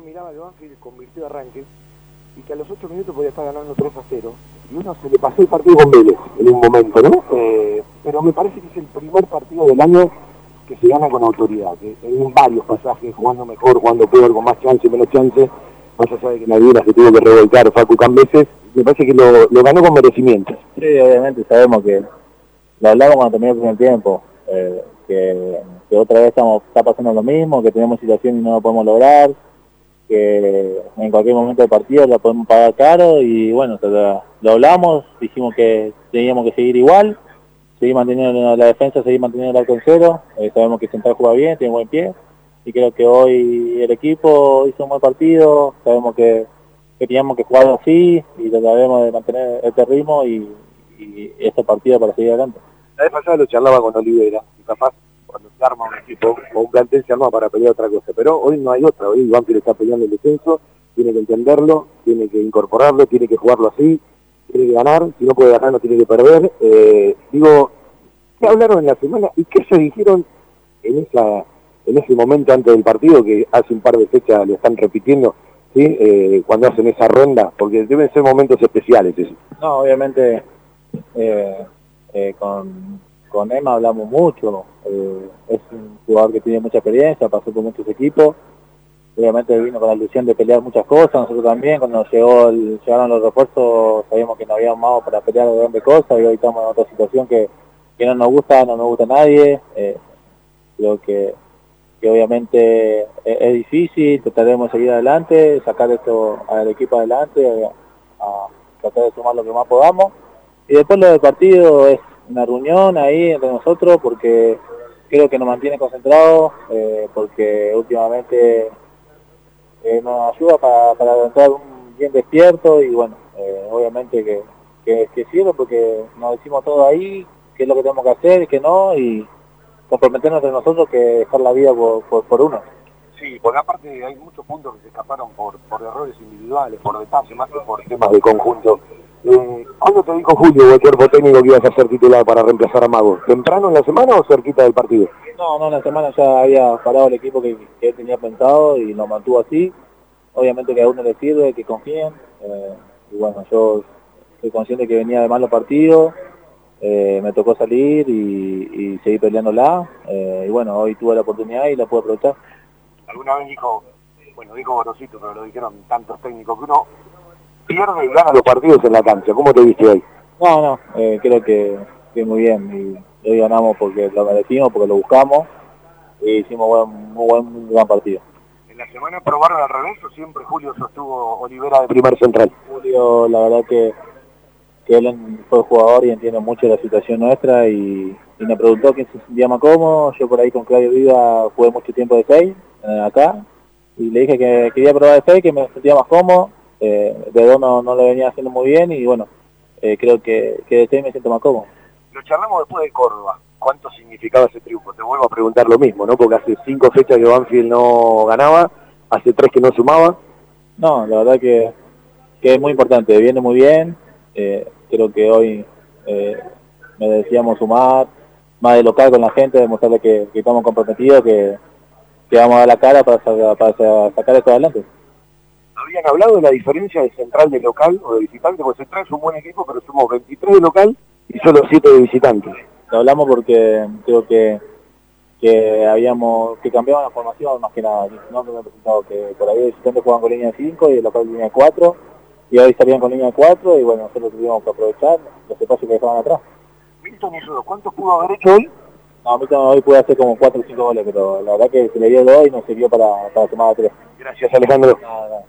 uno miraba que Banfield convirtió de arranque y que a los 8 minutos podía estar ganando 3 a 0 y uno se le pasó el partido con Vélez en un momento, ¿no? Eh, pero me parece que es el primer partido del año que se gana con autoridad, que en varios pasajes, jugando mejor, jugando peor, con más chance, menos chance, más allá de que nadie se tuvo que revolcar Facu Cambeses, me parece que lo, lo, ganó con merecimiento. Sí, obviamente sabemos que lo hablamos cuando terminó el primer tiempo, eh, que, que, otra vez estamos, está pasando lo mismo, que tenemos situación y no lo podemos lograr, que en cualquier momento del partido la podemos pagar caro y bueno, lo hablamos, dijimos que teníamos que seguir igual, seguir manteniendo la defensa, seguir manteniendo el arco en cero, eh, sabemos que Central juega bien, tiene buen pie y creo que hoy el equipo hizo un buen partido, sabemos que, teníamos que jugar así y trataremos de mantener este ritmo y, y este partido para seguir adelante. La vez pasada lo charlaba con Olivera y capaz cuando se arma equipo o un plantel se para pelear otra cosa. Pero hoy no hay otra, hoy Banfield está peleando el descenso, tiene que entenderlo, tiene que incorporarlo, tiene que jugarlo así, tiene que ganar, si no puede ganar no tiene que perder. Eh, digo, ¿qué hablaron en la semana y qué se dijeron en esa en ese momento antes del partido que hace un par de fechas le están repitiendo? ¿Sí? Eh, cuando hacen esa ronda, porque deben ser momentos especiales. No, obviamente eh, con, con Emma hablamos mucho, jugador que tiene mucha experiencia, pasó por muchos equipos, obviamente vino con la ilusión de pelear muchas cosas, nosotros también, cuando llegó el, llegaron los refuerzos sabíamos que no habíamos más para pelear grandes cosas y hoy estamos en otra situación que, que no nos gusta, no nos gusta nadie, eh, creo que, que obviamente es, difícil, trataremos de seguir adelante, sacar esto al equipo adelante, a, a tratar de sumar lo que más podamos. Y después lo del partido es una reunión ahí entre nosotros porque creo que nos mantiene concentrados, eh, porque últimamente eh, nos ayuda para, para entrar un bien despierto y bueno, eh, obviamente que, que, que sirve porque nos decimos todo ahí, qué es lo que tenemos que hacer y qué no, y comprometernos entre nosotros que dejar la vida por, por, por uno. Sí, porque aparte hay muchos puntos que se escaparon por, por errores individuales, por detalles, más que por temas de conjunto. Eh, ¿Cuándo te dijo Julio el cuerpo técnico que ibas a ser titular para reemplazar a Mago? ¿Temprano en la semana o cerquita del partido? No, no, en la semana ya había parado el equipo que, que él tenía pensado y lo mantuvo así. Obviamente que a uno le sirve, que confíen. Eh, y bueno, yo soy consciente que venía de malos partidos, eh, me tocó salir y, y seguir peleándola. Eh, y bueno, hoy tuve la oportunidad y la pude aprovechar. Alguna vez dijo, bueno, dijo Borosito, pero lo dijeron tantos técnicos que uno pierde y gana los partidos en la cancha. ¿Cómo te viste hoy? No, no, eh, creo que, que, muy bien. Y hoy ganamos porque lo merecimos, porque lo buscamos y hicimos buen, muy buen, muy buen partido. ¿En la semana probaron al revés o siempre Julio sostuvo Olivera de primer central? Julio, la verdad que, que él fue jugador y entiende mucho la situación nuestra y, y me preguntó quién se sentía más cómodo. Yo por ahí con Claudio Viva jugué mucho tiempo de 6 eh, acá y le dije que quería probar de 6, que me sentía más cómodo eh, de dos no, no, lo venía haciendo muy bien y bueno, eh, creo que, que de me siento más cómodo. Lo charlamos después de Córdoba. ¿Cuánto significaba ese triunfo? Te vuelvo a preguntar lo mismo, ¿no? Porque hace cinco fechas que Banfield no ganaba, hace tres que no sumaba. No, la verdad que, que es muy importante, viene muy bien. Eh, creo que hoy eh, me decíamos sumar más de local con la gente, demostrarle que, que estamos comprometidos, que, que, vamos a dar la cara para, para sacar esto adelante habían hablado de la diferencia de central de local o de visitante, porque central es un buen equipo, pero somos 23 de local y solo 7 de visitantes. Lo hablamos porque creo que que habíamos que cambiaban la formación más que nada, no que presentado que por ahí de visitantes jugaban con línea 5 y el local línea 4 y hoy salían con línea 4 y bueno, nosotros tuvimos que aprovechar los espacios que dejaban atrás. Milton Isidro, ¿cuánto pudo haber hecho hoy? No, Milton hoy pude hacer como 4 o 5 goles, pero la verdad que se le dio 2 y nos sirvió para, para tomar 3. Gracias Alejandro. Nada, nada,